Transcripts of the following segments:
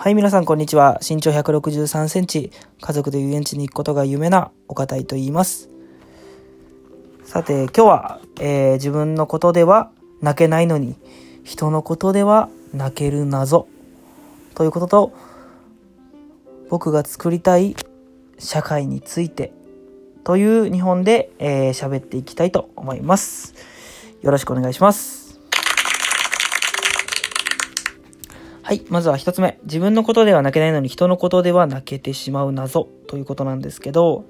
はい、皆さん、こんにちは。身長163センチ、家族で遊園地に行くことが夢な岡田と言います。さて、今日は、えー自分のことでは泣けないのに、人のことでは泣ける謎。ということと、僕が作りたい社会について、という日本で、えー喋っていきたいと思います。よろしくお願いします。はい。まずは一つ目。自分のことでは泣けないのに人のことでは泣けてしまう謎ということなんですけど、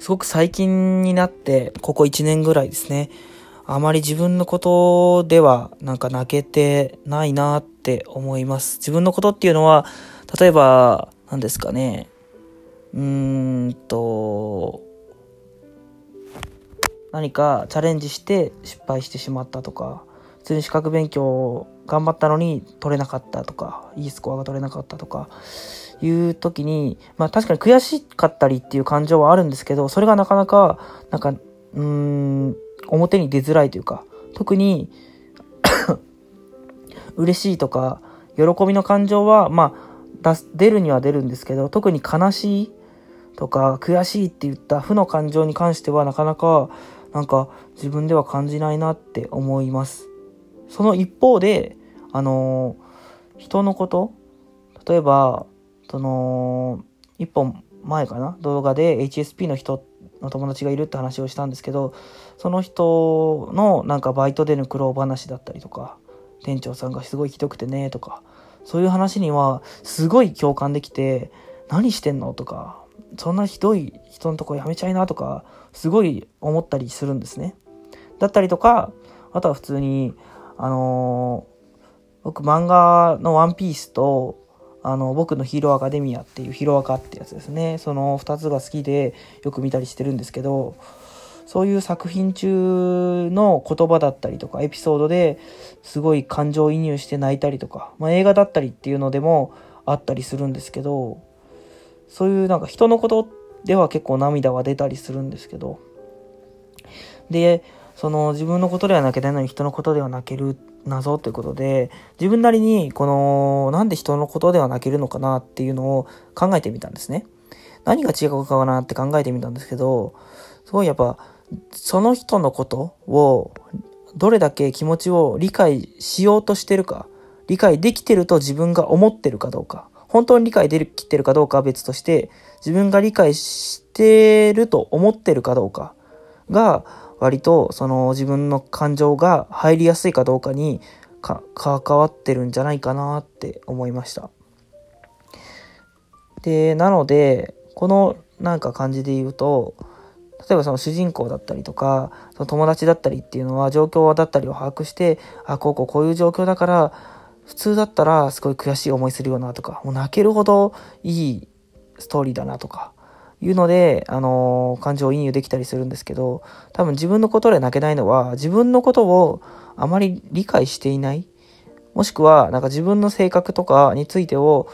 すごく最近になって、ここ1年ぐらいですね。あまり自分のことではなんか泣けてないなって思います。自分のことっていうのは、例えば、何ですかね。うーんと、何かチャレンジして失敗してしまったとか、普通に資格勉強頑張ったのに取れなかったとか、いいスコアが取れなかったとか、いう時に、まあ確かに悔しかったりっていう感情はあるんですけど、それがなかなか、なんか、うん、表に出づらいというか、特に、嬉しいとか、喜びの感情は、まあ、出す、出るには出るんですけど、特に悲しいとか、悔しいって言った負の感情に関しては、なかなか、なんか、自分では感じないなって思います。その一方で、あのー人のこと例えば、その、一本前かな動画で HSP の人の友達がいるって話をしたんですけど、その人のなんかバイトでの苦労話だったりとか、店長さんがすごいひどくてねとか、そういう話にはすごい共感できて、何してんのとか、そんなひどい人のとこやめちゃいなとか、すごい思ったりするんですね。だったりとか、あとは普通に、あの僕漫画のワンピースと、あの、僕のヒーローアカデミアっていうヒロアカってやつですね。その二つが好きでよく見たりしてるんですけど、そういう作品中の言葉だったりとかエピソードですごい感情移入して泣いたりとか、まあ、映画だったりっていうのでもあったりするんですけど、そういうなんか人のことでは結構涙は出たりするんですけど、で、その自分のことでは泣けないのに人のことでは泣ける謎ということで、自分なりにこのなんで人のことでは泣けるのかなっていうのを考えてみたんですね。何が違うかなって考えてみたんですけど、すごいやっぱその人のことをどれだけ気持ちを理解しようとしてるか、理解できてると自分が思ってるかどうか、本当に理解できてるかどうかは別として、自分が理解してると思ってるかどうかが、割とその自分の感情が入りやすいかどうかにか関わってるんじゃないかなって思いました。で、なので、このなんか感じで言うと、例えばその主人公だったりとか、その友達だったりっていうのは状況だったりを把握して、あ、こうこうこういう状況だから、普通だったらすごい悔しい思いするよなとか、もう泣けるほどいいストーリーだなとか、いうので、あのー感情移入できたりするんですけど、多分自分のことで泣けないのは、自分のことをあまり理解していない。もしくは、なんか自分の性格とかについてを、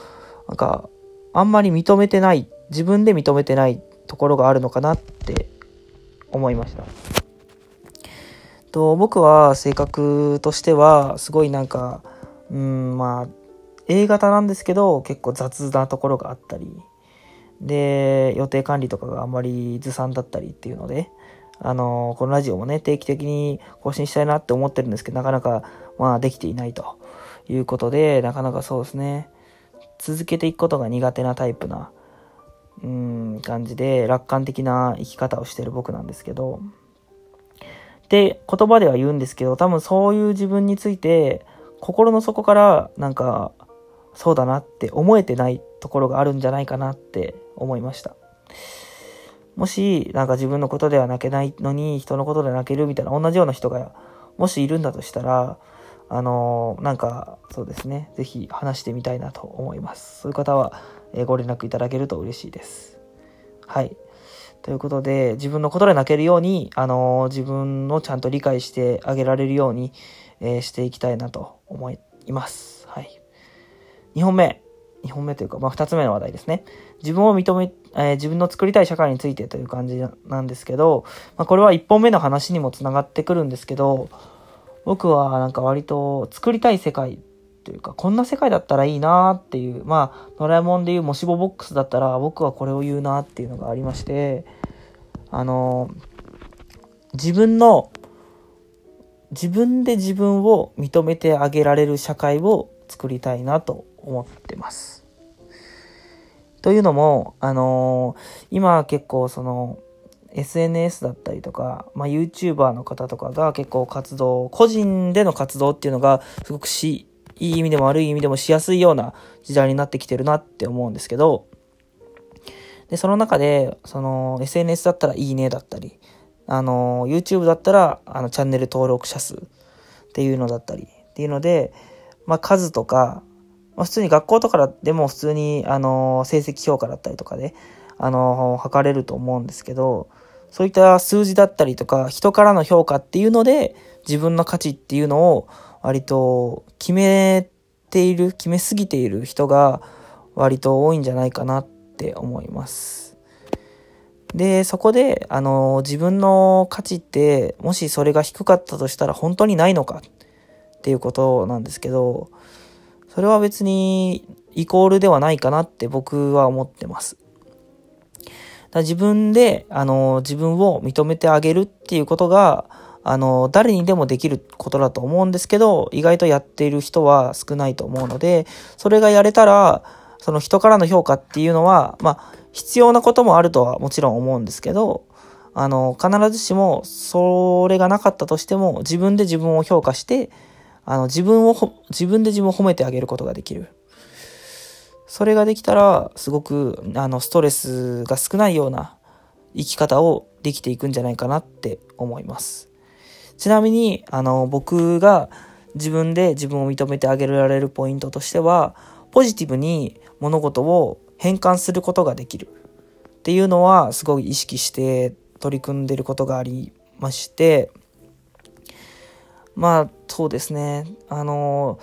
なんか、あんまり認めてない、自分で認めてないところがあるのかなって思いました。と僕は性格としては、すごいなんか、うん、まあ、A 型なんですけど、結構雑なところがあったり、で、予定管理とかがあんまりずさんだったりっていうので、あの、このラジオもね、定期的に更新したいなって思ってるんですけど、なかなか、まあ、できていないということで、なかなかそうですね、続けていくことが苦手なタイプな、うん、感じで、楽観的な生き方をしてる僕なんですけど、で、言葉では言うんですけど、多分そういう自分について、心の底から、なんか、そうだなって思えてないところがあるんじゃないかなって思いました。もし、なんか自分のことでは泣けないのに、人のことで泣けるみたいな同じような人が、もしいるんだとしたら、あのーなんか、そうですね、ぜひ話してみたいなと思います。そういう方は、えご連絡いただけると嬉しいです。はい。ということで、自分のことで泣けるように、あのー自分をちゃんと理解してあげられるように、えーしていきたいなと思います。はい。2本目。2本目というか、まあ、2つ目の話題ですね。自分を認め、えー自分の作りたい社会についてという感じなんですけど、まあ、これは1本目の話にもつながってくるんですけど、僕はなんか割と作りたい世界というか、こんな世界だったらいいなっていう、まあ、ドラえもんでいうもしボボックスだったら僕はこれを言うなっていうのがありまして、あの、自分の、自分で自分を認めてあげられる社会を作りたいなと思ってます。というのも、あの今結構その、SNS だったりとか、まあ、YouTuber の方とかが結構活動、個人での活動っていうのがすごくし、いい意味でも悪い意味でもしやすいような時代になってきてるなって思うんですけど、で、その中で、その SNS だったらいいねだったり、あの、YouTube だったら、あの、チャンネル登録者数っていうのだったりっていうので、まあ、数とか、まあ、普通に学校とかでも普通に、あの、成績評価だったりとかで、あの、測れると思うんですけど、そういった数字だったりとか、人からの評価っていうので、自分の価値っていうのを割と決めている、決めすぎている人が割と多いんじゃないかなって思います。で、そこで、あの、自分の価値って、もしそれが低かったとしたら本当にないのかっていうことなんですけど、それは別にイコールではないかなって僕は思ってます。だ自分で、あの、自分を認めてあげるっていうことが、あの、誰にでもできることだと思うんですけど、意外とやっている人は少ないと思うので、それがやれたら、その人からの評価っていうのは、まあ、必要なこともあるとはもちろん思うんですけど、あの、必ずしも、それがなかったとしても、自分で自分を評価して、あの、自分を、自分で自分を褒めてあげることができる。それができたら、すごく、あの、ストレスが少ないような生き方をできていくんじゃないかなって思います。ちなみに、あの、僕が自分で自分を認めてあげられるポイントとしては、ポジティブに物事を変換することができるっていうのはすごい意識して取り組んでることがありまして、まあ、そうですね。あの、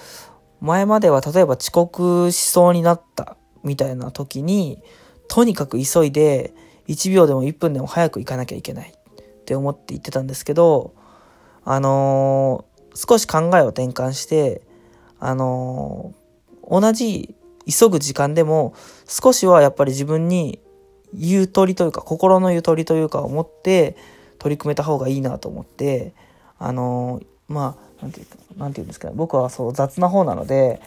前までは例えば遅刻しそうになったみたいな時に、とにかく急いで1秒でも1分でも早く行かなきゃいけないって思って言ってたんですけど、あの、少し考えを転換して、あの、同じ急ぐ時間でも少しはやっぱり自分にゆとりというか心のゆとりというかを持って取り組めた方がいいなと思って、あの、まあ、なんていうか、なんていうんですか、僕はそう雑な方なので、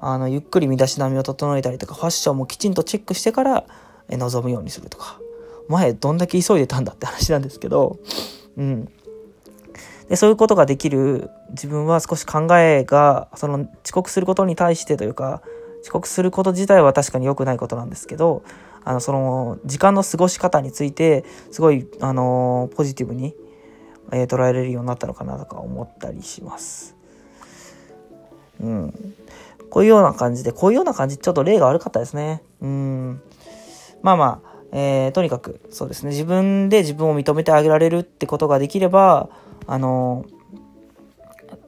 あの、ゆっくり身だしなみを整えたりとか、ファッションもきちんとチェックしてから臨むようにするとか。前どんだけ急いでたんだって話なんですけど、うん。で、そういうことができる自分は少し考えが、その遅刻することに対してというか、遅刻すること自体は確かに良くないことなんですけど、あの、その、時間の過ごし方について、すごい、あの、ポジティブにえー、捉えれるようになったのかなとか思ったりします。うん。こういうような感じで、こういうような感じ、ちょっと例が悪かったですね。うん。まあまあ、えー、とにかく、そうですね。自分で自分を認めてあげられるってことができれば、あの、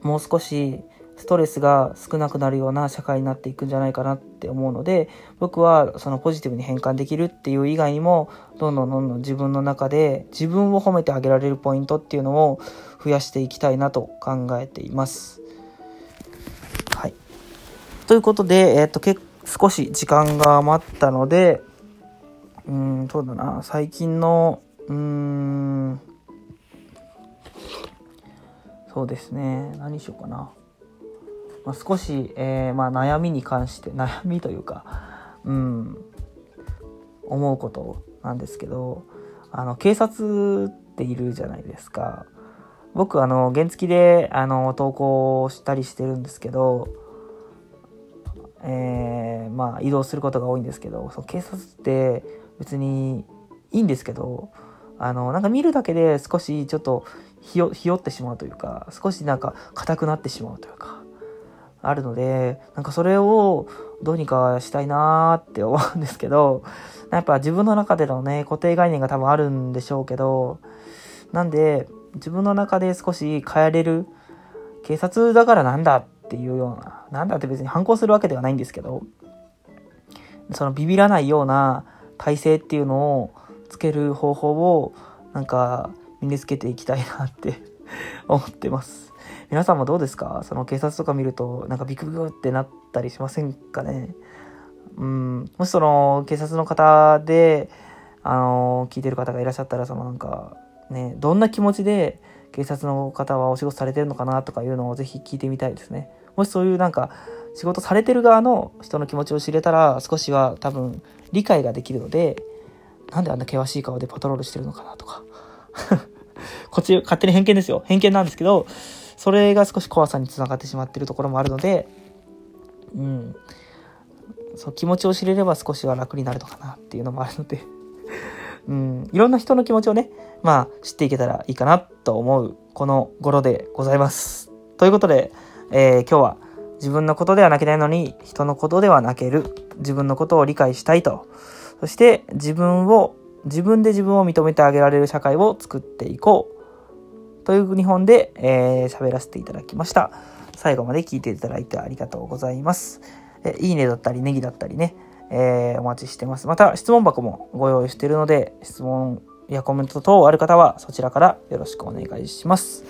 もう少し、ストレスが少なくなるような社会になっていくんじゃないかなって思うので僕はそのポジティブに変換できるっていう以外にもどんどんどんどん自分の中で自分を褒めてあげられるポイントっていうのを増やしていきたいなと考えています。はい。ということで、えっ、と、け少し時間が余ったので、うん、そうだな、最近の、うーん、そうですね、何しようかな。まあ、少し、えー、まあ、悩みに関して悩みというか、うん、思うことなんですけどあの警察っているじゃないですか。僕あの原付であの投稿したりしてるんですけど、えー、まあ移動することが多いんですけどその警察って別にいいんですけどあのなんか見るだけで少しちょっとひよひよってしまうというか少しなんか硬くなってしまうというかあるので、なんかそれをどうにかしたいなーって思うんですけど、やっぱ自分の中でのね、固定概念が多分あるんでしょうけど、なんで、自分の中で少し変えれる、警察だからなんだっていうような、なんだって別に反抗するわけではないんですけど、そのビビらないような体制っていうのをつける方法を、なんか身につけていきたいなって思ってます。皆さんもどうですか？その警察とか見ると、なんかビクビクってなったりしませんかね？うん、もしその警察の方で、あの聞いてる方がいらっしゃったら、そのなんか、ね、どんな気持ちで警察の方はお仕事されてるのかなとかいうのをぜひ聞いてみたいですね。もしそういうなんか、仕事されてる側の人の気持ちを知れたら、少しは多分理解ができるので、なんであんな険しい顔でパトロールしてるのかなとか。こっち、勝手に偏見ですよ。偏見なんですけど、それが少し怖さにつながってしまってるところもあるので、うん。そう、気持ちを知れれば少しは楽になるのかなっていうのもあるので うん、いろんな人の気持ちをね、まあ、知っていけたらいいかなと思う、この頃でございます。ということで、えー、今日は自分のことでは泣けないのに、人のことでは泣ける。自分のことを理解したいと。そして自分を、自分で自分を認めてあげられる社会を作っていこう。という日本で、えー、喋らせていただきました。最後まで聞いていただいてありがとうございます。えいいねだったり、ネギだったりね、えー、お待ちしてます。また、質問箱もご用意しているので、質問やコメント等ある方は、そちらからよろしくお願いします。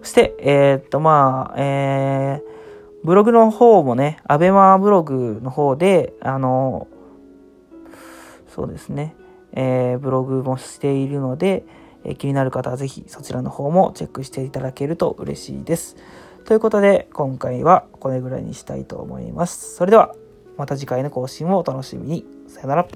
そして、えー、っと、まあ、えー、ブログの方もね、アベマブログの方で、あの、そうですね、えー、ブログもしているので、え、気になる方はぜひそちらの方もチェックしていただけると嬉しいです。ということで、今回はこれぐらいにしたいと思います。それでは、また次回の更新をお楽しみに。さよなら。